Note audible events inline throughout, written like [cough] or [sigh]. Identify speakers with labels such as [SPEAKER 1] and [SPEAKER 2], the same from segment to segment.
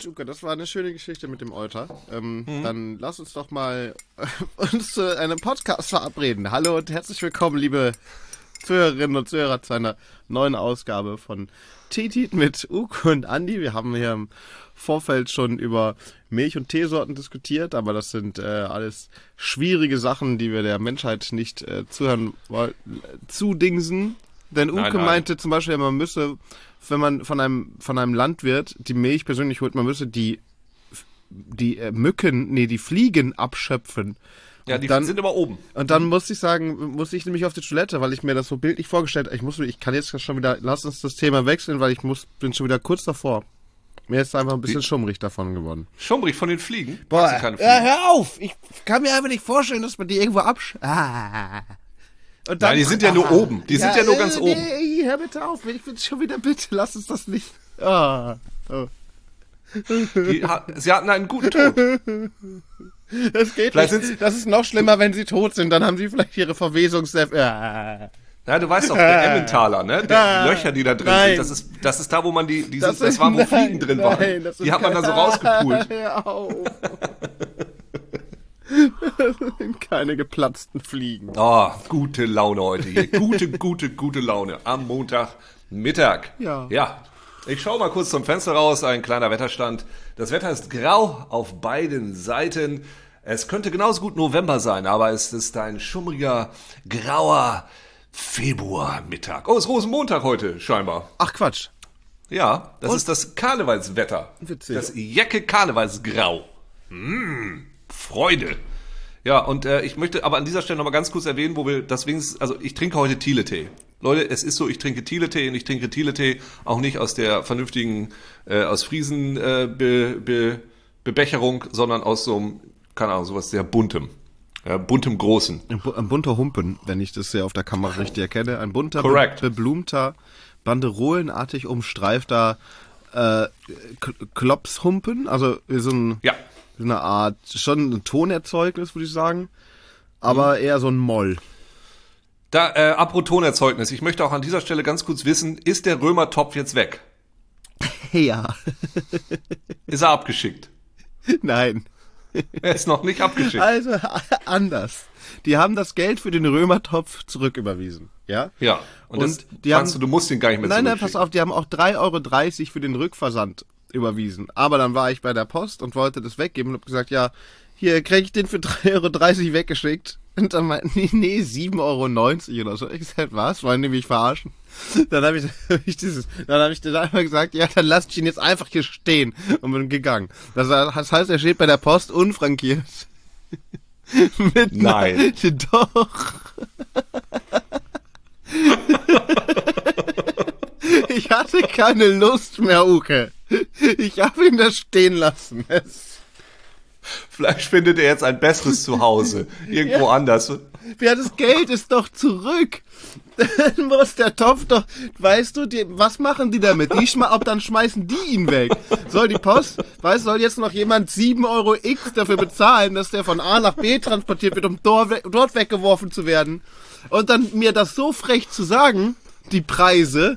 [SPEAKER 1] Mensch, Uke, das war eine schöne Geschichte mit dem Euter. Ähm, mhm. Dann lass uns doch mal [laughs] uns zu einem Podcast verabreden. Hallo und herzlich willkommen, liebe Zuhörerinnen und Zuhörer, zu einer neuen Ausgabe von Titit mit Uke und Andi. Wir haben hier im Vorfeld schon über Milch- und Teesorten diskutiert, aber das sind äh, alles schwierige Sachen, die wir der Menschheit nicht äh, zuhören wollen, zudingsen. Denn Uke nein, nein. meinte zum Beispiel, man müsse, wenn man von einem, von einem Landwirt die Milch persönlich holt, man müsse die, die äh, Mücken, nee, die Fliegen abschöpfen.
[SPEAKER 2] Ja, die dann, sind immer oben.
[SPEAKER 1] Und dann muss ich sagen, muss ich nämlich auf die Toilette, weil ich mir das so bildlich vorgestellt habe. Ich muss, ich kann jetzt schon wieder, lass uns das Thema wechseln, weil ich muss, bin schon wieder kurz davor. Mir ist einfach ein bisschen Wie? schummrig davon geworden.
[SPEAKER 2] Schummrig von den Fliegen?
[SPEAKER 1] Boah, Fliegen? Ja, hör auf! Ich kann mir einfach nicht vorstellen, dass man die irgendwo absch... Ah.
[SPEAKER 2] Und dann, Nein, die sind ja nur ah. oben. Die ja, sind ja nur ganz äh, oben.
[SPEAKER 1] Nee, hör bitte auf. Ich bin schon wieder bitte. Lass uns das nicht. Ah. Oh.
[SPEAKER 2] Die, sie hatten einen guten Tod. [laughs]
[SPEAKER 1] Das geht vielleicht nicht. Das ist noch schlimmer, wenn sie tot sind. Dann haben sie vielleicht ihre Verwesungs... Ah.
[SPEAKER 2] Ja, du weißt doch, der Emmentaler, ne? Die Löcher, die da drin nein. sind, das ist, das ist da, wo man die, dieses, das, das war, wo nein, Fliegen drin nein, waren. Die hat man dann so rausgepult. [laughs] [laughs]
[SPEAKER 1] Keine geplatzten Fliegen.
[SPEAKER 2] Oh, gute Laune heute hier. Gute, [laughs] gute, gute Laune. Am Montagmittag.
[SPEAKER 1] Ja.
[SPEAKER 2] Ja. Ich schaue mal kurz zum Fenster raus. Ein kleiner Wetterstand. Das Wetter ist grau auf beiden Seiten. Es könnte genauso gut November sein, aber es ist ein schummriger, grauer Februarmittag. Oh, es ist Rosenmontag heute, scheinbar.
[SPEAKER 1] Ach, Quatsch.
[SPEAKER 2] Ja, das Und? ist das Karnevalswetter. Witzig. Das Jacke Karnevalsgrau. Mmh. Freude. Ja, und äh, ich möchte aber an dieser Stelle nochmal ganz kurz erwähnen, wo wir das wenigstens, also ich trinke heute Thiele-Tee. Leute, es ist so, ich trinke Thiele-Tee und ich trinke Thiele-Tee auch nicht aus der vernünftigen, äh, aus Friesen äh, Be, Be, Bebecherung, sondern aus so einem, keine Ahnung, sowas sehr buntem. Ja, buntem Großen.
[SPEAKER 1] Ein, bunter Humpen, wenn ich das hier auf der Kamera richtig erkenne. Ein bunter,
[SPEAKER 2] Correct.
[SPEAKER 1] beblumter, banderolenartig umstreifter äh, Klopshumpen, also so ein...
[SPEAKER 2] Ja
[SPEAKER 1] eine Art, schon ein Tonerzeugnis, würde ich sagen, aber mhm. eher so ein Moll.
[SPEAKER 2] Da, äh, apropos Tonerzeugnis, ich möchte auch an dieser Stelle ganz kurz wissen, ist der Römertopf jetzt weg? [laughs]
[SPEAKER 1] ja.
[SPEAKER 2] ist er abgeschickt?
[SPEAKER 1] Nein.
[SPEAKER 2] Er ist noch nicht abgeschickt.
[SPEAKER 1] Also [laughs] anders. Die haben das Geld für den Römertopf zurücküberwiesen. Ja?
[SPEAKER 2] Ja. Und, und die haben, du, du musst ihn gar nicht mehr
[SPEAKER 1] Nein, nein, pass auf, die haben auch 3,30 Euro für den Rückversand überwiesen. Aber dann war ich bei der Post und wollte das weggeben und hab gesagt, ja, hier krieg ich den für 3,30 Euro weggeschickt. Und dann meinten die, nee, 7,90 Euro oder so. Ich gesagt, was? Wollen die mich verarschen? Dann habe ich, [laughs] hab ich dieses, dann habe ich dann einfach gesagt, ja, dann lass ich ihn jetzt einfach hier stehen und bin gegangen. Das, das heißt, er steht bei der Post unfrankiert. [laughs]
[SPEAKER 2] Mit Nein.
[SPEAKER 1] Einer, [laughs] doch. ich hatte keine Lust mehr, Uke. Ich habe ihn da stehen lassen.
[SPEAKER 2] Vielleicht findet er jetzt ein besseres Zuhause. [laughs] Irgendwo ja. anders.
[SPEAKER 1] Ja, das Geld ist doch zurück. Dann muss der Topf doch, weißt du, die, was machen die damit? Die schma ob dann schmeißen die ihn weg. Soll die Post, weißt soll jetzt noch jemand 7 Euro X dafür bezahlen, dass der von A nach B transportiert wird, um dort, dort weggeworfen zu werden? Und dann mir das so frech zu sagen, die Preise,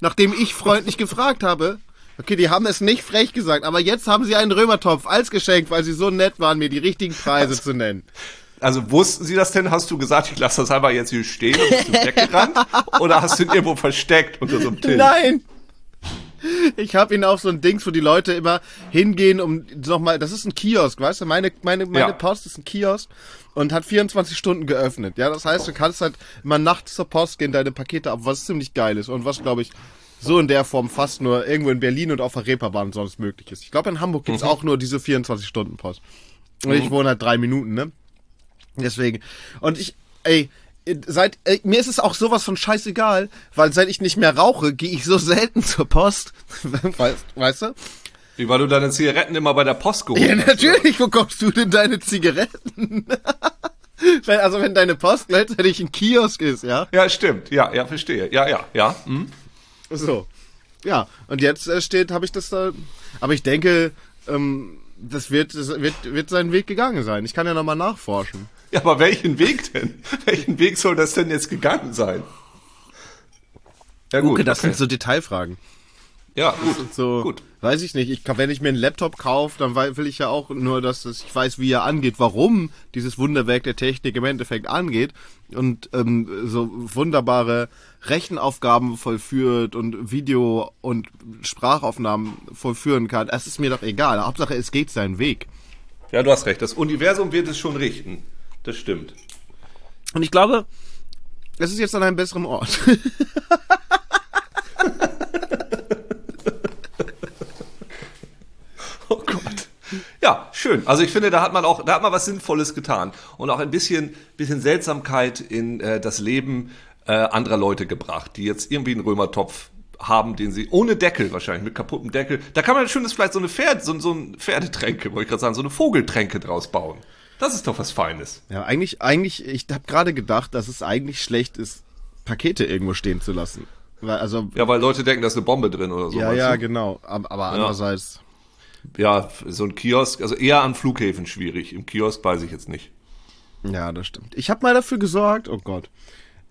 [SPEAKER 1] nachdem ich freundlich gefragt habe, Okay, die haben es nicht frech gesagt, aber jetzt haben sie einen Römertopf als Geschenk, weil sie so nett waren, mir die richtigen Preise also, zu nennen.
[SPEAKER 2] Also wussten sie das denn? Hast du gesagt, ich lasse das einfach jetzt hier stehen und bist du weggerannt? Oder hast du ihn irgendwo versteckt unter so einem Tisch?
[SPEAKER 1] Nein! Ich habe ihn auf so ein Dings, wo die Leute immer hingehen, um nochmal, das ist ein Kiosk, weißt du, meine, meine, meine ja. Post ist ein Kiosk und hat 24 Stunden geöffnet. Ja, das heißt, du kannst halt immer nachts zur Post gehen, deine Pakete ab, was ziemlich geil ist und was, glaube ich, so in der Form fast nur irgendwo in Berlin und auf der Reeperbahn sonst möglich ist. Ich glaube, in Hamburg gibt's mhm. auch nur diese 24-Stunden-Post. Und mhm. ich wohne halt drei Minuten, ne? Deswegen. Und ich, ey, seit ey, mir ist es auch sowas von scheißegal, weil seit ich nicht mehr rauche, gehe ich so [laughs] selten zur Post. weißt, weißt du?
[SPEAKER 2] Wie, weil du deine Zigaretten immer bei der Post geholt
[SPEAKER 1] Ja, natürlich. Oder? Wo kommst du denn deine Zigaretten? [laughs] wenn, also wenn deine Post gleichzeitig ein Kiosk ist, ja?
[SPEAKER 2] Ja, stimmt. Ja, ja, verstehe. Ja, ja, ja. Hm?
[SPEAKER 1] So. Ja, und jetzt äh, steht, habe ich das da. Aber ich denke, ähm, das wird, das wird, wird seinen Weg gegangen sein. Ich kann ja nochmal nachforschen.
[SPEAKER 2] Ja, aber welchen Weg denn? welchen Weg soll das denn jetzt gegangen sein?
[SPEAKER 1] Ja, gut. Okay, das okay. sind so Detailfragen. Ja, gut. So, gut. Weiß ich nicht. Ich, wenn ich mir einen Laptop kaufe, dann will ich ja auch nur, dass ich weiß, wie er angeht, warum dieses Wunderwerk der Technik im Endeffekt angeht und ähm, so wunderbare Rechenaufgaben vollführt und Video- und Sprachaufnahmen vollführen kann. Es ist mir doch egal. Hauptsache, es geht seinen Weg.
[SPEAKER 2] Ja, du hast recht. Das Universum wird es schon richten. Das stimmt.
[SPEAKER 1] Und ich glaube, es ist jetzt an einem besseren Ort. [laughs]
[SPEAKER 2] oh Gott. Ja, schön. Also ich finde, da hat man auch, da hat man was Sinnvolles getan und auch ein bisschen, bisschen Seltsamkeit in äh, das Leben äh, anderer Leute gebracht, die jetzt irgendwie einen Römertopf haben, den sie ohne Deckel wahrscheinlich mit kaputtem Deckel. Da kann man schönes vielleicht so eine Pferd, so, so ein Pferdetränke, wollte ich gerade sagen, so eine Vogeltränke draus bauen. Das ist doch was Feines.
[SPEAKER 1] Ja, eigentlich, eigentlich, ich habe gerade gedacht, dass es eigentlich schlecht ist, Pakete irgendwo stehen zu lassen.
[SPEAKER 2] Weil, also, ja, weil Leute denken, da ist eine Bombe drin oder so.
[SPEAKER 1] Ja, ja, du? genau. Aber, aber ja. andererseits.
[SPEAKER 2] Ja, so ein Kiosk, also eher an Flughäfen schwierig. Im Kiosk weiß ich jetzt nicht.
[SPEAKER 1] Ja, das stimmt. Ich habe mal dafür gesorgt, oh Gott.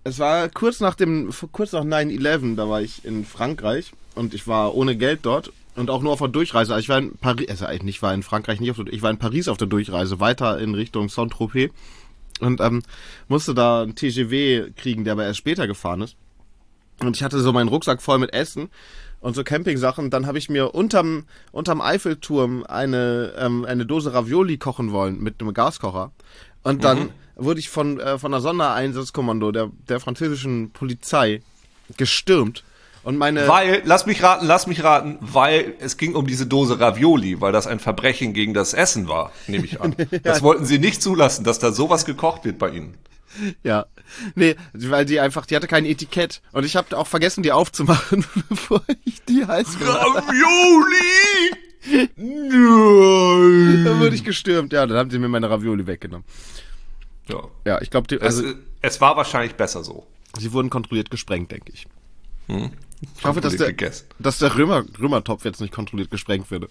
[SPEAKER 1] Es war kurz nach dem, kurz nach 9-11, da war ich in Frankreich und ich war ohne Geld dort und auch nur auf der Durchreise. Also ich war in Paris, also ich war in Frankreich nicht auf der, ich war in Paris auf der Durchreise, weiter in Richtung Saint-Tropez und ähm, musste da ein TGV kriegen, der aber erst später gefahren ist. Und ich hatte so meinen Rucksack voll mit Essen und so Campingsachen. Dann habe ich mir unterm, unterm Eiffelturm eine, ähm, eine Dose Ravioli kochen wollen mit einem Gaskocher. Und dann mhm. wurde ich von, äh, von der Sondereinsatzkommando der, der französischen Polizei gestürmt und meine
[SPEAKER 2] weil, lass mich raten, lass mich raten, weil es ging um diese Dose Ravioli, weil das ein Verbrechen gegen das Essen war, nehme ich an. [laughs] Das wollten sie nicht zulassen, dass da sowas gekocht wird bei ihnen. [laughs]
[SPEAKER 1] Ja. Nee, weil die einfach, die hatte kein Etikett. Und ich habe auch vergessen, die aufzumachen, [laughs] bevor ich die heiß
[SPEAKER 2] Ravioli!
[SPEAKER 1] Nein! Dann wurde ich gestürmt. Ja, dann haben sie mir meine Ravioli weggenommen.
[SPEAKER 2] Ja. Ja, ich glaube, also, es, es war wahrscheinlich besser so.
[SPEAKER 1] Sie wurden kontrolliert gesprengt, denke ich. Hm. Ich hoffe, dass der, dass der Römer, Römertopf jetzt nicht kontrolliert gesprengt würde.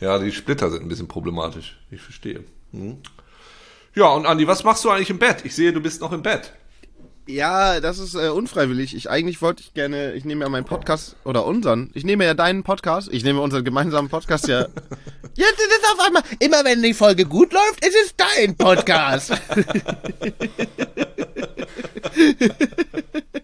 [SPEAKER 2] Ja, die Splitter sind ein bisschen problematisch. Ich verstehe. Hm. Ja, und Andi, was machst du eigentlich im Bett? Ich sehe, du bist noch im Bett.
[SPEAKER 1] Ja, das ist äh, unfreiwillig. Ich eigentlich wollte ich gerne, ich nehme ja meinen Podcast oder unseren. Ich nehme ja deinen Podcast. Ich nehme unseren gemeinsamen Podcast ja. [laughs] Jetzt ist es auf einmal, immer wenn die Folge gut läuft, ist es dein Podcast. [laughs] [laughs]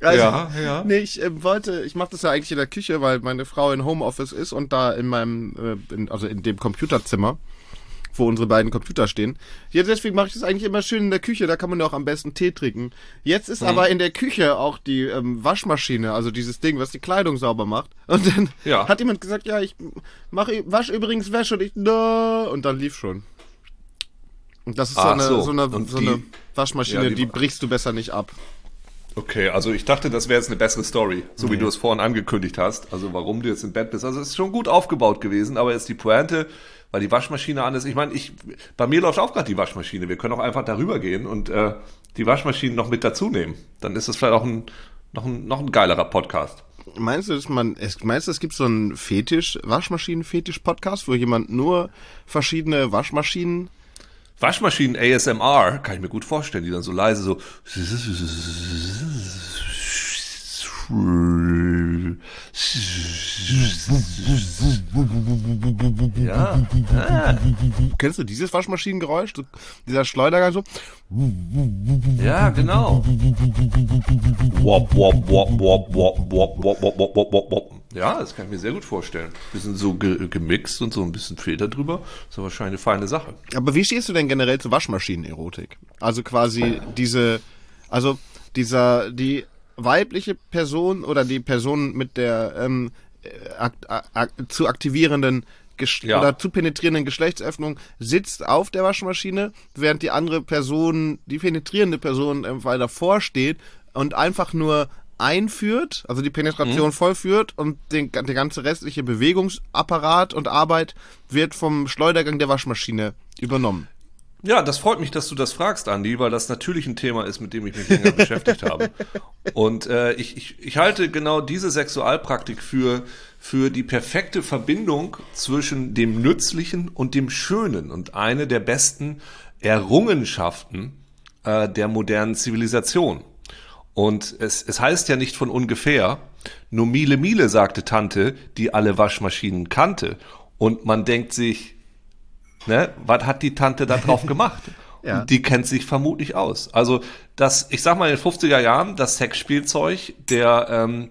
[SPEAKER 1] Also, ja, ja. Nee, ich äh, wollte, ich mache das ja eigentlich in der Küche, weil meine Frau in Homeoffice ist und da in meinem, äh, in, also in dem Computerzimmer, wo unsere beiden Computer stehen. Jetzt deswegen mache ich das eigentlich immer schön in der Küche, da kann man ja auch am besten Tee trinken. Jetzt ist mhm. aber in der Küche auch die ähm, Waschmaschine, also dieses Ding, was die Kleidung sauber macht. [laughs] Und dann ja. hat jemand gesagt, ja, ich mache wasch übrigens Wäsche und ich, no, und dann lief schon. Und das ist so eine, so. so eine, so eine Waschmaschine, ja, die, die brichst du besser nicht ab.
[SPEAKER 2] Okay, also ich dachte, das wäre jetzt eine bessere Story, so nee. wie du es vorhin angekündigt hast. Also warum du jetzt im Bett bist. Also es ist schon gut aufgebaut gewesen, aber jetzt die Pointe, weil die Waschmaschine an ist. Ich meine, ich, bei mir läuft auch gerade die Waschmaschine. Wir können auch einfach darüber gehen und äh, die Waschmaschine noch mit dazu nehmen. Dann ist das vielleicht auch ein, noch ein, noch ein geilerer Podcast.
[SPEAKER 1] Meinst du, dass man, meinst du, es gibt so einen Fetisch, Waschmaschinen-Fetisch-Podcast, wo jemand nur verschiedene Waschmaschinen
[SPEAKER 2] Waschmaschinen ASMR kann ich mir gut vorstellen, die dann so leise so
[SPEAKER 1] ja. Ah. Kennst du dieses Waschmaschinengeräusch? Dieser Schleudergang so?
[SPEAKER 2] Ja, genau. Ja, das kann ich mir sehr gut vorstellen. Bisschen so ge gemixt und so ein bisschen Filter drüber. Das ist wahrscheinlich eine feine Sache.
[SPEAKER 1] Aber wie stehst du denn generell zu Waschmaschinenerotik? Also quasi diese, also dieser, die weibliche Person oder die Person mit der ähm, ak ak zu aktivierenden Gesch ja. oder zu penetrierenden Geschlechtsöffnung sitzt auf der Waschmaschine, während die andere Person, die penetrierende Person weil davor steht und einfach nur einführt, also die Penetration mhm. vollführt und den, der ganze restliche Bewegungsapparat und Arbeit wird vom Schleudergang der Waschmaschine übernommen.
[SPEAKER 2] Ja, das freut mich, dass du das fragst, Andi, weil das natürlich ein Thema ist, mit dem ich mich länger beschäftigt habe. [laughs] Und äh, ich, ich, ich halte genau diese Sexualpraktik für, für die perfekte Verbindung zwischen dem Nützlichen und dem Schönen und eine der besten Errungenschaften äh, der modernen Zivilisation. Und es, es heißt ja nicht von ungefähr, nur Miele Miele sagte Tante, die alle Waschmaschinen kannte. Und man denkt sich, ne, was hat die Tante da drauf [laughs] gemacht? ja. Und die kennt sich vermutlich aus. Also das, ich sag mal in den 50er Jahren, das Sexspielzeug, der, ähm,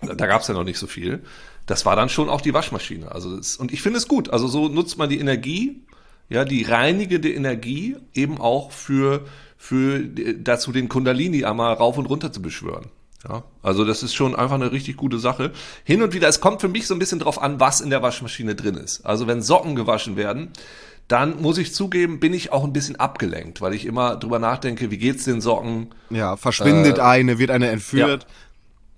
[SPEAKER 2] da gab's ja noch nicht so viel, das war dann schon auch die Waschmaschine. Also das, und ich finde es gut. Also so nutzt man die Energie, ja, die reinigende Energie eben auch für für dazu den Kundalini einmal rauf und runter zu beschwören. Ja, also das ist schon einfach eine richtig gute Sache. Hin und wieder, es kommt für mich so ein bisschen drauf an, was in der Waschmaschine drin ist. Also wenn Socken gewaschen werden, dann muss ich zugeben, bin ich auch ein bisschen abgelenkt, weil ich immer drüber nachdenke, wie geht's den Socken?
[SPEAKER 1] Ja, verschwindet äh, eine, wird eine entführt. Ja.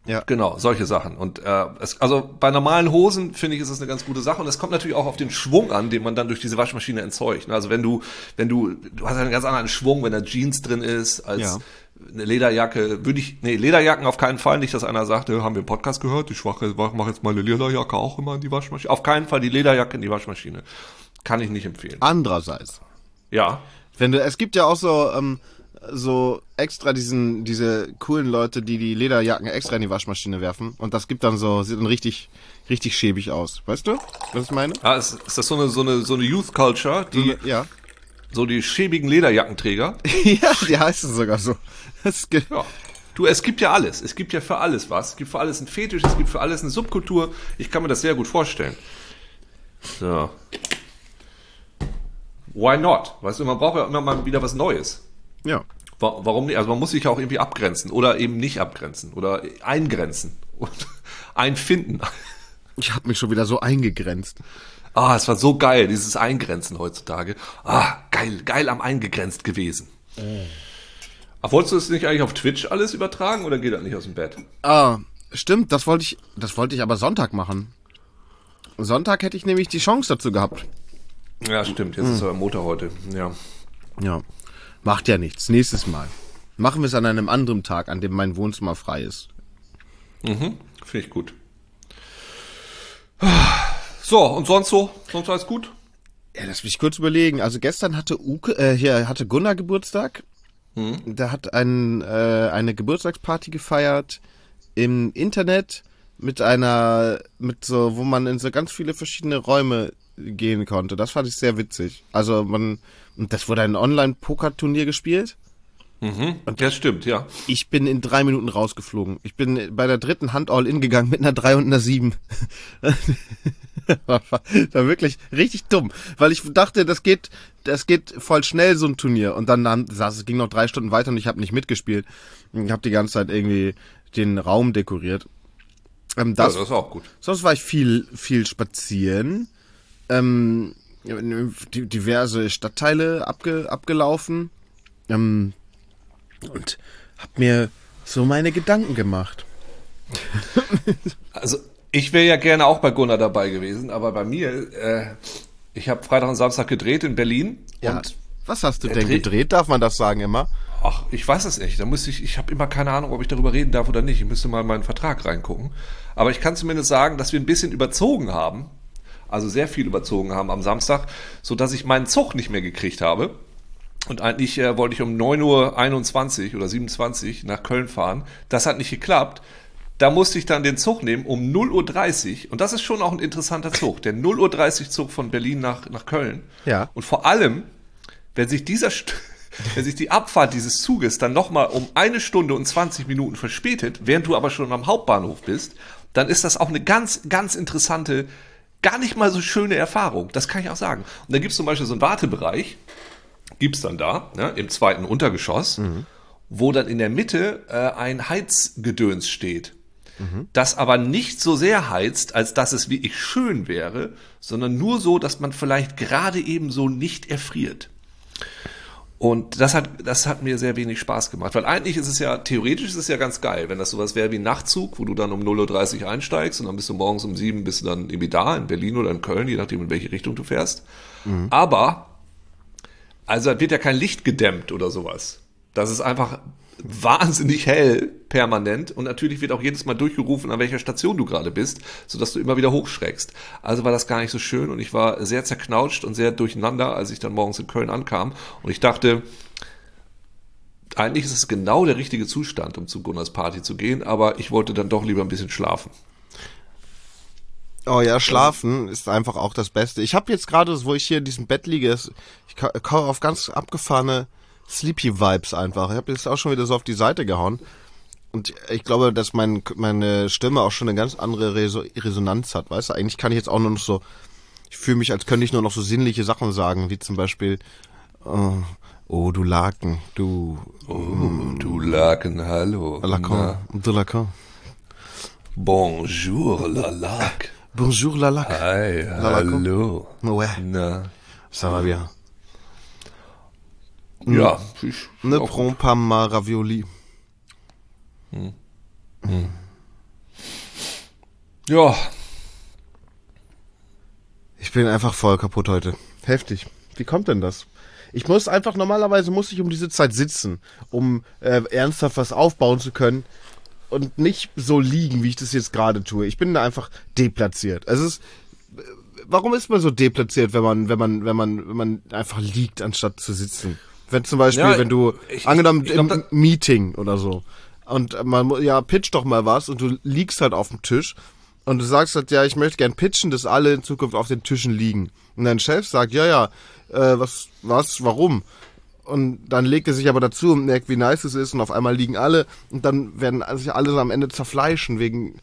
[SPEAKER 2] Ja. Genau, solche Sachen. Und äh, es, also bei normalen Hosen finde ich, ist es eine ganz gute Sache. Und es kommt natürlich auch auf den Schwung an, den man dann durch diese Waschmaschine entzeugt. Also wenn du, wenn du, du hast einen ganz anderen Schwung, wenn da Jeans drin ist, als ja. eine Lederjacke, würde ich, nee, Lederjacken auf keinen Fall, nicht, dass einer sagt, haben wir im Podcast gehört, ich mache mach jetzt meine Lederjacke auch immer in die Waschmaschine. Auf keinen Fall die Lederjacke in die Waschmaschine. Kann ich nicht empfehlen.
[SPEAKER 1] Andererseits.
[SPEAKER 2] Ja.
[SPEAKER 1] Wenn du, es gibt ja auch so, ähm, so extra diesen, diese coolen Leute, die die Lederjacken extra in die Waschmaschine werfen. Und das gibt dann so, sieht dann richtig, richtig schäbig aus. Weißt du, was ich meine?
[SPEAKER 2] Ah, ist, ist das so eine, so eine, so eine Youth Culture, die, so eine, ja. so die schäbigen Lederjackenträger? [laughs]
[SPEAKER 1] ja, die heißen sogar so. Das
[SPEAKER 2] ja. Du, es gibt ja alles. Es gibt ja für alles was. Es gibt für alles ein Fetisch, es gibt für alles eine Subkultur. Ich kann mir das sehr gut vorstellen. So. Why not? Weißt du, man braucht ja immer mal wieder was Neues.
[SPEAKER 1] Ja.
[SPEAKER 2] Warum nicht? Also man muss sich ja auch irgendwie abgrenzen oder eben nicht abgrenzen oder eingrenzen [laughs] und einfinden.
[SPEAKER 1] Ich habe mich schon wieder so eingegrenzt.
[SPEAKER 2] Ah, es war so geil, dieses Eingrenzen heutzutage. Ah, geil, geil am eingegrenzt gewesen. Äh. Ach, wolltest du es nicht eigentlich auf Twitch alles übertragen oder geht das nicht aus dem Bett?
[SPEAKER 1] Ah, stimmt, das wollte ich, das wollte ich aber Sonntag machen. Sonntag hätte ich nämlich die Chance dazu gehabt.
[SPEAKER 2] Ja, stimmt, jetzt hm. ist aber Motor heute, ja.
[SPEAKER 1] Ja. Macht ja nichts. Nächstes Mal. Machen wir es an einem anderen Tag, an dem mein Wohnzimmer frei ist.
[SPEAKER 2] Mhm. Finde ich gut. So, und sonst so? Sonst alles gut?
[SPEAKER 1] Ja, lass mich kurz überlegen. Also gestern hatte Uke, äh, hier hatte Gunnar Geburtstag. Mhm. Der hat ein, äh, eine Geburtstagsparty gefeiert im Internet mit einer, mit so, wo man in so ganz viele verschiedene Räume gehen konnte. Das fand ich sehr witzig. Also man, das wurde ein Online-Poker-Turnier gespielt.
[SPEAKER 2] Mhm, und das stimmt, ja.
[SPEAKER 1] Ich bin in drei Minuten rausgeflogen. Ich bin bei der dritten Hand All-In gegangen mit einer 3 und einer 7. war, [laughs] war wirklich richtig dumm, weil ich dachte, das geht, das geht voll schnell so ein Turnier und dann, dann saß es ging noch drei Stunden weiter und ich habe nicht mitgespielt. Ich habe die ganze Zeit irgendwie den Raum dekoriert. Ähm, das, ja, das ist auch gut. Sonst war ich viel, viel spazieren. Ähm, diverse Stadtteile abge, abgelaufen ähm, und hab mir so meine Gedanken gemacht. [laughs]
[SPEAKER 2] also ich wäre ja gerne auch bei Gunnar dabei gewesen, aber bei mir, äh, ich habe Freitag und Samstag gedreht in Berlin.
[SPEAKER 1] Ja, was hast du denn gedreht? Darf man das sagen immer?
[SPEAKER 2] Ach, ich weiß es nicht. Da muss ich, ich habe immer keine Ahnung, ob ich darüber reden darf oder nicht. Ich müsste mal in meinen Vertrag reingucken. Aber ich kann zumindest sagen, dass wir ein bisschen überzogen haben also sehr viel überzogen haben am Samstag, so dass ich meinen Zug nicht mehr gekriegt habe. Und eigentlich äh, wollte ich um 9.21 Uhr oder 27 nach Köln fahren. Das hat nicht geklappt. Da musste ich dann den Zug nehmen um 0.30 Uhr. Und das ist schon auch ein interessanter Zug. Der 0.30 Uhr Zug von Berlin nach, nach Köln.
[SPEAKER 1] Ja.
[SPEAKER 2] Und vor allem, wenn sich dieser, [laughs] wenn sich die Abfahrt dieses Zuges dann nochmal um eine Stunde und 20 Minuten verspätet, während du aber schon am Hauptbahnhof bist, dann ist das auch eine ganz, ganz interessante gar nicht mal so schöne Erfahrung. Das kann ich auch sagen. Und da gibt es zum Beispiel so einen Wartebereich, gibt es dann da, ne, im zweiten Untergeschoss, mhm. wo dann in der Mitte äh, ein Heizgedöns steht. Das aber nicht so sehr heizt, als dass es wirklich schön wäre, sondern nur so, dass man vielleicht gerade eben so nicht erfriert. Und das hat, das hat mir sehr wenig Spaß gemacht, weil eigentlich ist es ja, theoretisch ist es ja ganz geil, wenn das sowas wäre wie ein Nachtzug, wo du dann um 0.30 Uhr einsteigst und dann bist du morgens um 7 bist du dann irgendwie da, in Berlin oder in Köln, je nachdem in welche Richtung du fährst. Mhm. Aber, also da wird ja kein Licht gedämmt oder sowas. Das ist einfach wahnsinnig hell permanent und natürlich wird auch jedes Mal durchgerufen, an welcher Station du gerade bist, sodass du immer wieder hochschreckst. Also war das gar nicht so schön und ich war sehr zerknautscht und sehr durcheinander, als ich dann morgens in Köln ankam und ich dachte, eigentlich ist es genau der richtige Zustand, um zu Gunnars Party zu gehen, aber ich wollte dann doch lieber ein bisschen schlafen.
[SPEAKER 1] Oh ja, schlafen ist einfach auch das Beste. Ich habe jetzt gerade, wo ich hier in diesem Bett liege, ich komme auf ganz abgefahrene Sleepy Vibes einfach. Ich habe jetzt auch schon wieder so auf die Seite gehauen. Und ich glaube, dass mein, meine Stimme auch schon eine ganz andere Resonanz hat, weißt du? Eigentlich kann ich jetzt auch nur noch so, ich fühle mich, als könnte ich nur noch so sinnliche Sachen sagen, wie zum Beispiel, oh, oh du Laken, du...
[SPEAKER 2] Oh, mm, du Laken, hallo.
[SPEAKER 1] Lacan, de Lacan.
[SPEAKER 2] Bonjour, la lac.
[SPEAKER 1] Bonjour, la lac.
[SPEAKER 2] Hi, la hallo.
[SPEAKER 1] Ouais. Na. Ça va bien.
[SPEAKER 2] Ja.
[SPEAKER 1] Ich, ne prends pas ma ravioli.
[SPEAKER 2] Hm. Hm. Ja.
[SPEAKER 1] Ich bin einfach voll kaputt heute. Heftig. Wie kommt denn das? Ich muss einfach, normalerweise muss ich um diese Zeit sitzen, um äh, ernsthaft was aufbauen zu können und nicht so liegen, wie ich das jetzt gerade tue. Ich bin da einfach deplatziert. Es ist, warum ist man so deplatziert, wenn man, wenn man, wenn man, wenn man einfach liegt, anstatt zu sitzen? Wenn zum Beispiel, ja, wenn du, ich, angenommen ich, ich glaub, im Meeting oder so, und man, ja, pitch doch mal was und du liegst halt auf dem Tisch und du sagst halt, ja, ich möchte gern pitchen, dass alle in Zukunft auf den Tischen liegen. Und dein Chef sagt, ja, ja, äh, was, was, warum? Und dann legt er sich aber dazu und merkt, wie nice es ist und auf einmal liegen alle und dann werden sich alle am Ende zerfleischen wegen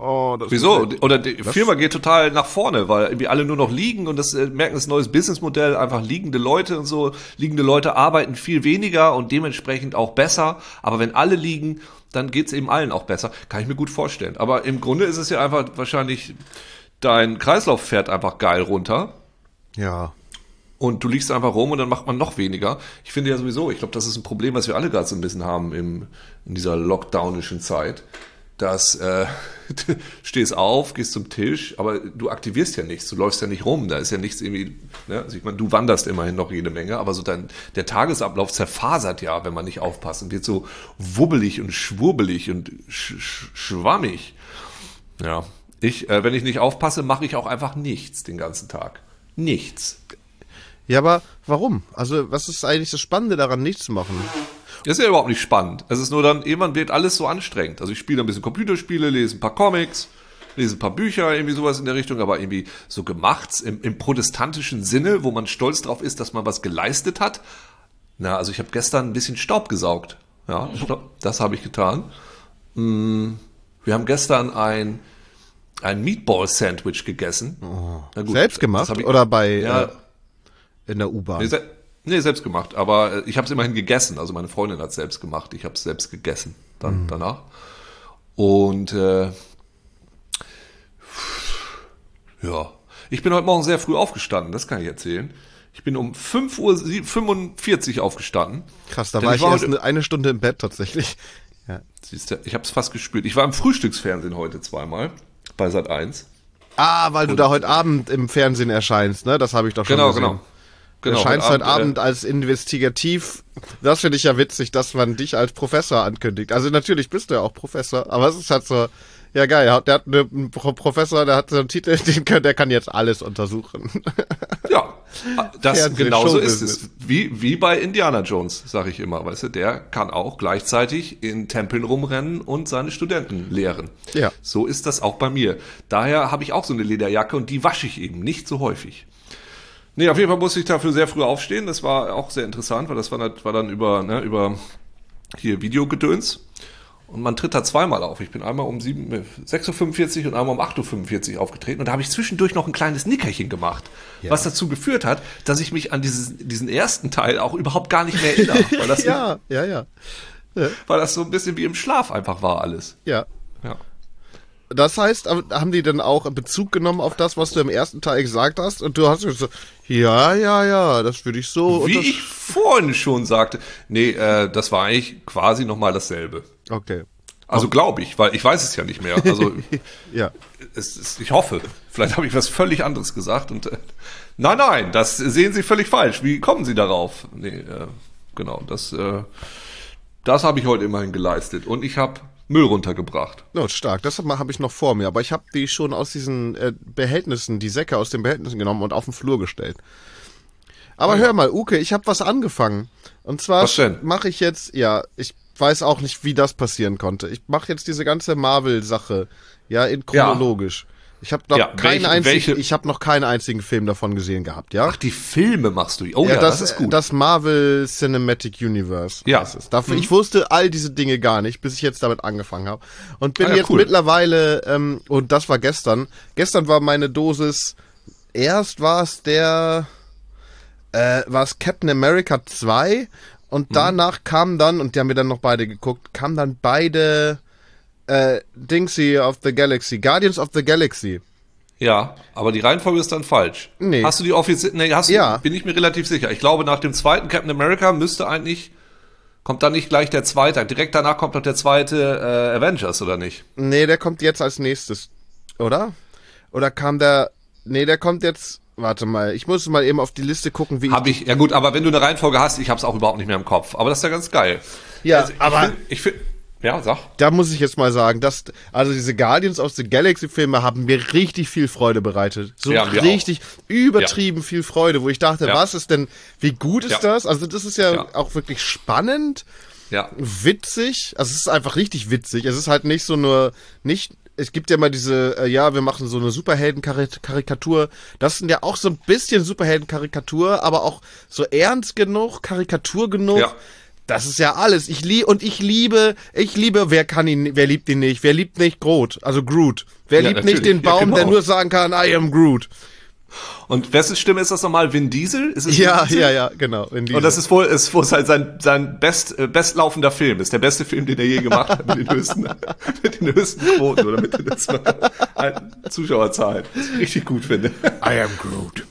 [SPEAKER 2] Oh, Wieso? Oder die Was? Firma geht total nach vorne, weil irgendwie alle nur noch liegen und das äh, merken das neues Businessmodell, einfach liegende Leute und so. Liegende Leute arbeiten viel weniger und dementsprechend auch besser. Aber wenn alle liegen, dann geht's eben allen auch besser. Kann ich mir gut vorstellen. Aber im Grunde ist es ja einfach wahrscheinlich, dein Kreislauf fährt einfach geil runter.
[SPEAKER 1] Ja.
[SPEAKER 2] Und du liegst einfach rum und dann macht man noch weniger. Ich finde ja sowieso, ich glaube, das ist ein Problem, was wir alle gerade so ein bisschen haben im, in dieser lockdownischen Zeit dass äh, du [laughs] stehst auf, gehst zum Tisch, aber du aktivierst ja nichts, du läufst ja nicht rum, da ist ja nichts irgendwie, ne? also ich meine, du wanderst immerhin noch jede Menge, aber so dein, der Tagesablauf zerfasert ja, wenn man nicht aufpasst und wird so wubbelig und schwurbelig und sch sch schwammig. Ja, ich, äh, wenn ich nicht aufpasse, mache ich auch einfach nichts den ganzen Tag. Nichts.
[SPEAKER 1] Ja, aber warum? Also, was ist eigentlich das Spannende daran, nichts zu machen?
[SPEAKER 2] Das ist ja überhaupt nicht spannend. Es ist nur dann, irgendwann wird alles so anstrengend. Also ich spiele ein bisschen Computerspiele, lese ein paar Comics, lese ein paar Bücher, irgendwie sowas in der Richtung, aber irgendwie so gemacht im, im protestantischen Sinne, wo man stolz drauf ist, dass man was geleistet hat. Na, also ich habe gestern ein bisschen Staub gesaugt. Ja, das habe ich getan. Mm, wir haben gestern ein, ein Meatball-Sandwich gegessen.
[SPEAKER 1] Oh. Gut, Selbst gemacht? Ich, oder bei ja, äh, in der U-Bahn?
[SPEAKER 2] Nee, selbst gemacht. Aber äh, ich habe es immerhin gegessen. Also meine Freundin hat es selbst gemacht. Ich habe es selbst gegessen dann mhm. danach. Und äh, ja, ich bin heute Morgen sehr früh aufgestanden. Das kann ich erzählen. Ich bin um 5 Uhr 45 aufgestanden.
[SPEAKER 1] Krass, da war ich, war erst eine, eine Stunde im Bett tatsächlich. [laughs]
[SPEAKER 2] Ja. Siehst du, ich habe es fast gespürt. Ich war im Frühstücksfernsehen heute zweimal bei Sat 1.
[SPEAKER 1] Ah, weil du Und, da heute Abend im Fernsehen erscheinst, ne? Das habe ich doch schon
[SPEAKER 2] genau,
[SPEAKER 1] gesehen. Genau, genau. Genau, erscheinst heute Abend, Abend äh, als investigativ. Das finde ich ja witzig, dass man dich als Professor ankündigt. Also natürlich bist du ja auch Professor, aber es ist halt so, ja geil, der hat einen Professor, der hat so einen Titel, [laughs] den kann, der kann jetzt alles untersuchen. [laughs]
[SPEAKER 2] Ja, das Fernsehen, genauso ist es. Wie, wie bei Indiana Jones, sage ich immer, weißt du, der kann auch gleichzeitig in Tempeln rumrennen und seine Studenten lehren.
[SPEAKER 1] Ja.
[SPEAKER 2] So ist das auch bei mir. Daher habe ich auch so eine Lederjacke und die wasche ich eben nicht so häufig. Nee, auf jeden Fall musste ich dafür sehr früh aufstehen. Das war auch sehr interessant, weil das war, war dann über, ne, über hier Videogedöns. Und man tritt da zweimal auf. Ich bin einmal um 6.45 Uhr und einmal um 8.45 Uhr aufgetreten. Und da habe ich zwischendurch noch ein kleines Nickerchen gemacht. Ja. Was dazu geführt hat, dass ich mich an dieses, diesen ersten Teil auch überhaupt gar nicht mehr erinnere. [laughs]
[SPEAKER 1] Weil das ja, ja, ja,
[SPEAKER 2] ja. Weil das so ein bisschen wie im Schlaf einfach war alles.
[SPEAKER 1] Ja. Ja. Das heißt, haben die denn auch Bezug genommen auf das, was du im ersten Teil gesagt hast? Und du hast so, ja, ja, ja, das würde ich so.
[SPEAKER 2] Wie ich vorhin schon sagte. Nee, äh, das war eigentlich quasi nochmal dasselbe.
[SPEAKER 1] Okay.
[SPEAKER 2] Also glaube ich, weil ich weiß es ja nicht mehr. Also [laughs]
[SPEAKER 1] ja.
[SPEAKER 2] es, es, ich hoffe, vielleicht habe ich was völlig anderes gesagt. Und äh, nein, nein, das sehen Sie völlig falsch. Wie kommen Sie darauf? Nee, äh, genau, das, äh, das habe ich heute immerhin geleistet. Und ich habe Müll runtergebracht.
[SPEAKER 1] Oh, stark. Das habe ich noch vor mir. Aber ich habe die schon aus diesen äh, Behältnissen, die Säcke aus den Behältnissen genommen und auf den Flur gestellt. Aber hör mal, Uke, ich habe was angefangen. Und zwar mache ich jetzt, ja, ich weiß auch nicht, wie das passieren konnte. Ich mache jetzt diese ganze Marvel-Sache, ja, in chronologisch. Ja. Ich habe noch ja, keinen welche, einzigen, welche? ich habe noch keinen einzigen Film davon gesehen gehabt, ja.
[SPEAKER 2] Ach, die Filme machst du. Oh
[SPEAKER 1] ja, ja das, das, ist gut. Das Marvel Cinematic Universe. Ja. Es. Dafür, mhm. Ich wusste all diese Dinge gar nicht, bis ich jetzt damit angefangen habe und bin ah, ja, jetzt cool. mittlerweile ähm, und das war gestern. Gestern war meine Dosis. Erst war es der, äh, war es Captain America 2 und mhm. danach kam dann und die haben wir dann noch beide geguckt, kam dann beide äh, Dingsy of the Galaxy, Guardians of the Galaxy.
[SPEAKER 2] Ja, aber die Reihenfolge ist dann falsch. Nee. Hast du die offiziell, nee, hast ja. du, bin ich mir relativ sicher. Ich glaube, nach dem zweiten Captain America müsste eigentlich, kommt dann nicht gleich der zweite, direkt danach kommt doch der zweite äh, Avengers, oder nicht?
[SPEAKER 1] Nee, der kommt jetzt als nächstes, oder? Oder kam der, nee, der kommt jetzt, warte mal, ich muss mal eben auf die Liste gucken,
[SPEAKER 2] wie hab ich. ich ja gut, aber wenn du eine Reihenfolge hast, ich hab's auch überhaupt nicht mehr im Kopf. Aber das ist ja ganz geil.
[SPEAKER 1] Ja, also, aber.
[SPEAKER 2] Ich finde, ja, sag.
[SPEAKER 1] Da muss ich jetzt mal sagen, dass, also diese Guardians of the Galaxy Filme haben mir richtig viel Freude bereitet. So ja, richtig übertrieben ja. viel Freude, wo ich dachte, ja. was ist denn, wie gut ist das? Also das ist ja, auch wirklich spannend. Ja. Witzig. Also es ist einfach richtig witzig. Es ist halt nicht so nur, nicht, es gibt ja mal diese, äh, ja, wir machen so eine Superhelden-Karikatur. Das sind ja auch so ein bisschen Superhelden-Karikatur, aber auch so ernst genug, Karikatur genug. Ja das ist ja alles. Ich liebe und ich liebe, ich liebe, wer kann ihn, wer liebt ihn nicht? Wer liebt nicht Groot? Also Groot. Wer ja, liebt nicht den Baum, ja, genau. der nur sagen kann, I am Groot?
[SPEAKER 2] Und wessen Stimme ist das nochmal? Vin Diesel? Ist
[SPEAKER 1] es ja, Diesel? ja, ja, genau.
[SPEAKER 2] Und das ist wohl, ist wohl sein, sein best, äh, bestlaufender Film. Das ist der beste Film, den er je gemacht hat, mit den höchsten, [laughs] mit den höchsten Quoten oder mit den Zuschauerzahlen. Richtig gut finde.
[SPEAKER 1] I am Groot.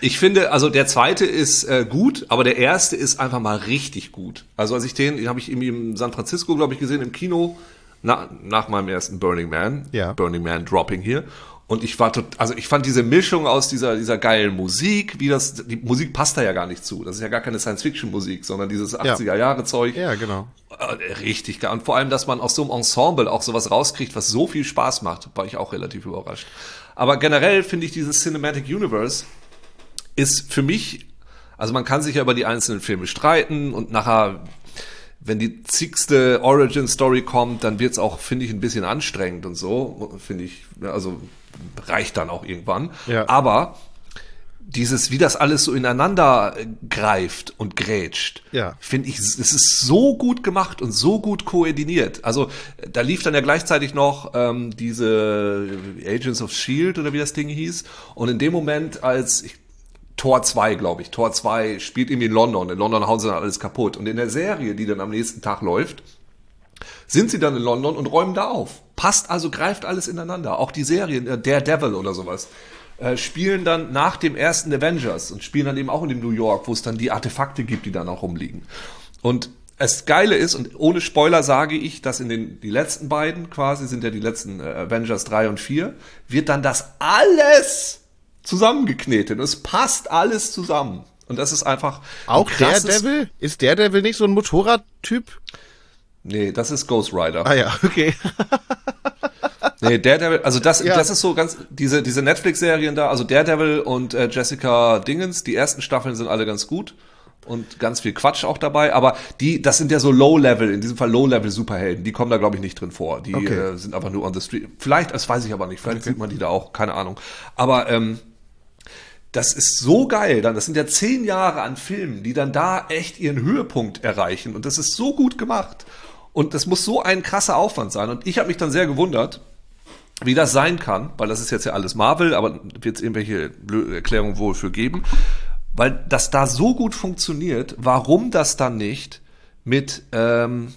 [SPEAKER 2] Ich finde, also der zweite ist äh, gut, aber der erste ist einfach mal richtig gut. Also als ich den, den habe ich irgendwie im San Francisco, glaube ich, gesehen im Kino na, nach meinem ersten Burning Man, ja. Burning Man Dropping hier. Und ich war tot, also ich fand diese Mischung aus dieser, dieser geilen Musik, wie das, die Musik passt da ja gar nicht zu. Das ist ja gar keine Science-Fiction-Musik, sondern dieses 80er-Jahre-Zeug.
[SPEAKER 1] Ja. ja, genau.
[SPEAKER 2] Äh, richtig geil. Und vor allem, dass man aus so einem Ensemble auch sowas rauskriegt, was so viel Spaß macht, war ich auch relativ überrascht. Aber generell finde ich dieses Cinematic Universe ist für mich, also man kann sich ja über die einzelnen Filme streiten und nachher, wenn die zigste Origin-Story kommt, dann wird's auch, finde ich, ein bisschen anstrengend und so, finde ich, also reicht dann auch irgendwann. Ja. Aber dieses, wie das alles so ineinander greift und grätscht, ja. finde ich, es ist so gut gemacht und so gut koordiniert. Also da lief dann ja gleichzeitig noch ähm, diese Agents of Shield oder wie das Ding hieß. Und in dem Moment, als ich Tor 2, glaube ich. Tor 2 spielt irgendwie in London. In London hauen sie dann alles kaputt. Und in der Serie, die dann am nächsten Tag läuft, sind sie dann in London und räumen da auf. Passt also, greift alles ineinander. Auch die Serien, äh, Daredevil oder sowas, äh, spielen dann nach dem ersten Avengers und spielen dann eben auch in dem New York, wo es dann die Artefakte gibt, die dann auch rumliegen. Und das Geile ist, und ohne Spoiler sage ich, dass in den die letzten beiden quasi, sind ja die letzten äh, Avengers 3 und 4, wird dann das alles zusammengeknetet. Es passt alles zusammen. Und das ist einfach.
[SPEAKER 1] Auch der Devil? Ist der Devil nicht so ein Motorradtyp?
[SPEAKER 2] Nee, das ist Ghost Rider.
[SPEAKER 1] Ah ja, okay. [laughs]
[SPEAKER 2] nee, Daredevil, also das, ja. das ist so ganz, diese, diese Netflix-Serien da, also Daredevil und äh, Jessica Dingens, die ersten Staffeln sind alle ganz gut und ganz viel Quatsch auch dabei, aber die, das sind ja so Low-Level, in diesem Fall Low-Level-Superhelden, die kommen da glaube ich nicht drin vor. Die okay. äh, sind einfach nur on the street. Vielleicht, das weiß ich aber nicht, vielleicht okay. sieht man die da auch, keine Ahnung. Aber ähm, das ist so geil dann. Das sind ja zehn Jahre an Filmen, die dann da echt ihren Höhepunkt erreichen. Und das ist so gut gemacht. Und das muss so ein krasser Aufwand sein. Und ich habe mich dann sehr gewundert, wie das sein kann, weil das ist jetzt ja alles Marvel, aber wird es irgendwelche Erklärungen wohl für geben, weil das da so gut funktioniert, warum das dann nicht mit, ähm,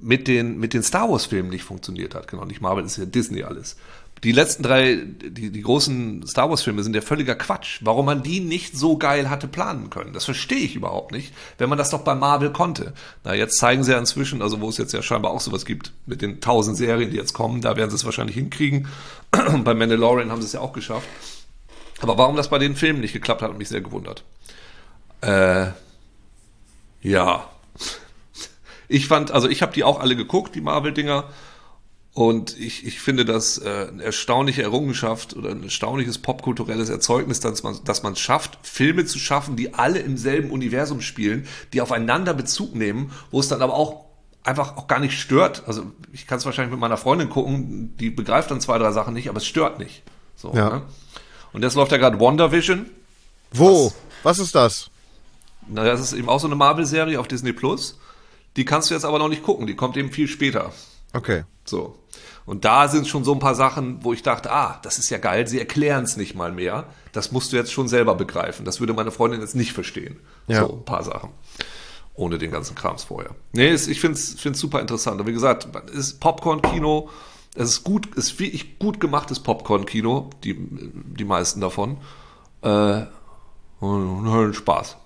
[SPEAKER 2] mit den, mit den Star Wars Filmen nicht funktioniert hat. Genau, nicht Marvel, das ist ja Disney alles die letzten drei, die, die großen Star Wars-Filme sind ja völliger Quatsch. Warum man die nicht so geil hatte planen können, das verstehe ich überhaupt nicht, wenn man das doch bei Marvel konnte. Na, jetzt zeigen sie ja inzwischen, also wo es jetzt ja scheinbar auch sowas gibt, mit den tausend Serien, die jetzt kommen, da werden sie es wahrscheinlich hinkriegen. [clears throat] bei Mandalorian haben sie es ja auch geschafft. Aber warum das bei den Filmen nicht geklappt hat, hat mich sehr gewundert. Äh, ja. Ich fand, also ich habe die auch alle geguckt, die Marvel-Dinger. Und ich, ich finde das äh, eine erstaunliche Errungenschaft oder ein erstaunliches popkulturelles Erzeugnis, dass man dass man schafft, Filme zu schaffen, die alle im selben Universum spielen, die aufeinander Bezug nehmen, wo es dann aber auch einfach auch gar nicht stört. Also ich kann es wahrscheinlich mit meiner Freundin gucken, die begreift dann zwei, drei Sachen nicht, aber es stört nicht. So, ja. Ne? Und jetzt läuft ja gerade WandaVision.
[SPEAKER 1] Wo? Was, was ist das?
[SPEAKER 2] Na, das ist eben auch so eine Marvel-Serie auf Disney Plus. Die kannst du jetzt aber noch nicht gucken, die kommt eben viel später.
[SPEAKER 1] Okay.
[SPEAKER 2] So. Und da sind schon so ein paar Sachen, wo ich dachte, ah, das ist ja geil, sie erklären es nicht mal mehr. Das musst du jetzt schon selber begreifen. Das würde meine Freundin jetzt nicht verstehen. Ja. So, ein paar Sachen. Ohne den ganzen Krams vorher. Nee, ich finde es super interessant. Und wie gesagt, es ist Popcorn-Kino. Es ist gut, es ist wirklich gut gemachtes Popcorn-Kino, die, die meisten davon. Äh, und, und Spaß.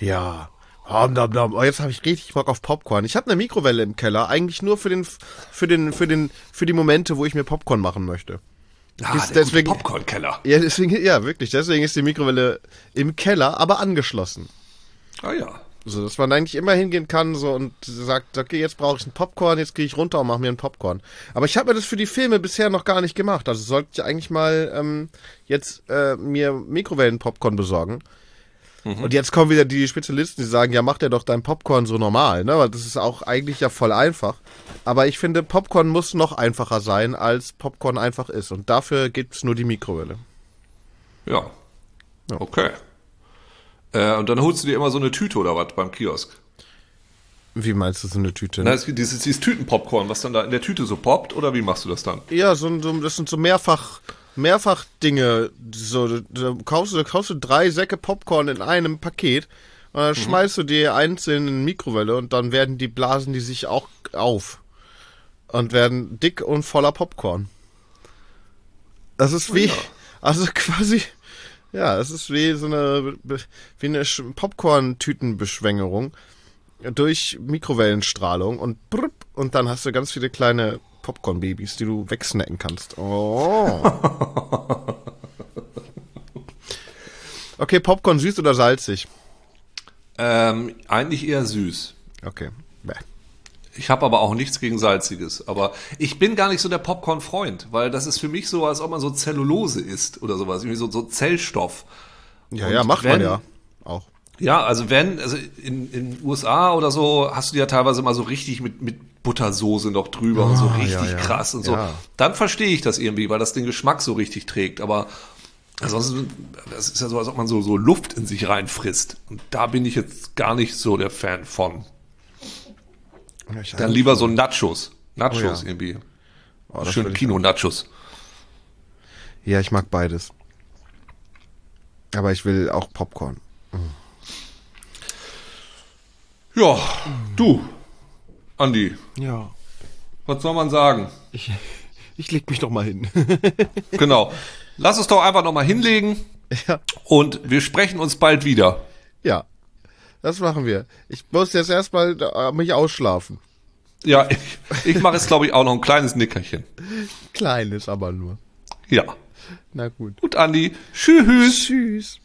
[SPEAKER 1] Ja, Oh, jetzt habe ich richtig Bock auf Popcorn. Ich habe eine Mikrowelle im Keller, eigentlich nur für den, für den, für den, für die Momente, wo ich mir Popcorn machen möchte.
[SPEAKER 2] Ah, ist deswegen Popcorn-Keller.
[SPEAKER 1] Ja, deswegen, ja, wirklich. Deswegen ist die Mikrowelle im Keller, aber angeschlossen.
[SPEAKER 2] Ah ja.
[SPEAKER 1] So, dass man eigentlich immer hingehen kann so und sagt, okay, jetzt brauche ich einen Popcorn, jetzt gehe ich runter und mache mir einen Popcorn. Aber ich habe mir das für die Filme bisher noch gar nicht gemacht. Also sollte ich eigentlich mal ähm, jetzt äh, mir Mikrowellen-Popcorn besorgen. Mhm. Und jetzt kommen wieder die Spezialisten, die sagen, ja, mach dir doch dein Popcorn so normal, ne? Weil das ist auch eigentlich ja voll einfach. Aber ich finde, Popcorn muss noch einfacher sein, als Popcorn einfach ist. Und dafür gibt es nur die Mikrowelle.
[SPEAKER 2] Ja. ja. Okay. Äh, und dann holst du dir immer so eine Tüte oder was beim Kiosk.
[SPEAKER 1] Wie meinst du so eine Tüte?
[SPEAKER 2] Na, dieses, dieses Tütenpopcorn, was dann da in der Tüte so poppt, oder wie machst du das dann?
[SPEAKER 1] Ja, so, so das sind so mehrfach mehrfach Dinge. So, da kaufst, du, kaufst du drei Säcke Popcorn in einem Paket und dann mhm. schmeißt du die einzeln in die Mikrowelle und dann werden die blasen die sich auch auf und werden dick und voller Popcorn. Das ist wie, ja. also [laughs] quasi, ja, es ist wie so eine, wie eine Popcorn-Tütenbeschwängerung durch Mikrowellenstrahlung und brrp, und dann hast du ganz viele kleine Popcorn-Babys, die du wegsnacken kannst. Oh. [laughs] okay, Popcorn süß oder salzig?
[SPEAKER 2] Ähm, eigentlich eher süß.
[SPEAKER 1] Okay. Bäh.
[SPEAKER 2] Ich habe aber auch nichts gegen Salziges. Aber ich bin gar nicht so der Popcorn-Freund, weil das ist für mich so, als ob man so Zellulose isst oder sowas. Irgendwie so, so Zellstoff.
[SPEAKER 1] Ja, Und ja, macht wenn, man ja auch.
[SPEAKER 2] Ja, also wenn, also in den USA oder so hast du ja teilweise mal so richtig mit, mit Buttersoße noch drüber oh, und so ah, richtig ja, ja. krass und so. Ja. Dann verstehe ich das irgendwie, weil das den Geschmack so richtig trägt. Aber ansonsten, das ist ja so, als ob man so, so Luft in sich reinfrisst. Und da bin ich jetzt gar nicht so der Fan von. Dann lieber so Nachos. Nachos oh, irgendwie. Oh, Schön Kino-Nachos.
[SPEAKER 1] Ja, ich mag beides. Aber ich will auch Popcorn. Mhm.
[SPEAKER 2] Ja, du. Andi.
[SPEAKER 1] Ja.
[SPEAKER 2] Was soll man sagen?
[SPEAKER 1] Ich, ich leg mich doch mal hin. [laughs]
[SPEAKER 2] genau. Lass uns doch einfach noch mal hinlegen. Ja. Und wir sprechen uns bald wieder.
[SPEAKER 1] Ja. Das machen wir. Ich muss jetzt erstmal mich ausschlafen.
[SPEAKER 2] Ja, ich, ich mache jetzt, glaube ich, auch noch ein kleines Nickerchen.
[SPEAKER 1] Kleines aber nur.
[SPEAKER 2] Ja.
[SPEAKER 1] Na gut.
[SPEAKER 2] Gut, Andi. Tschüss.
[SPEAKER 1] Tschüss.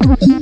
[SPEAKER 1] Mm-hmm.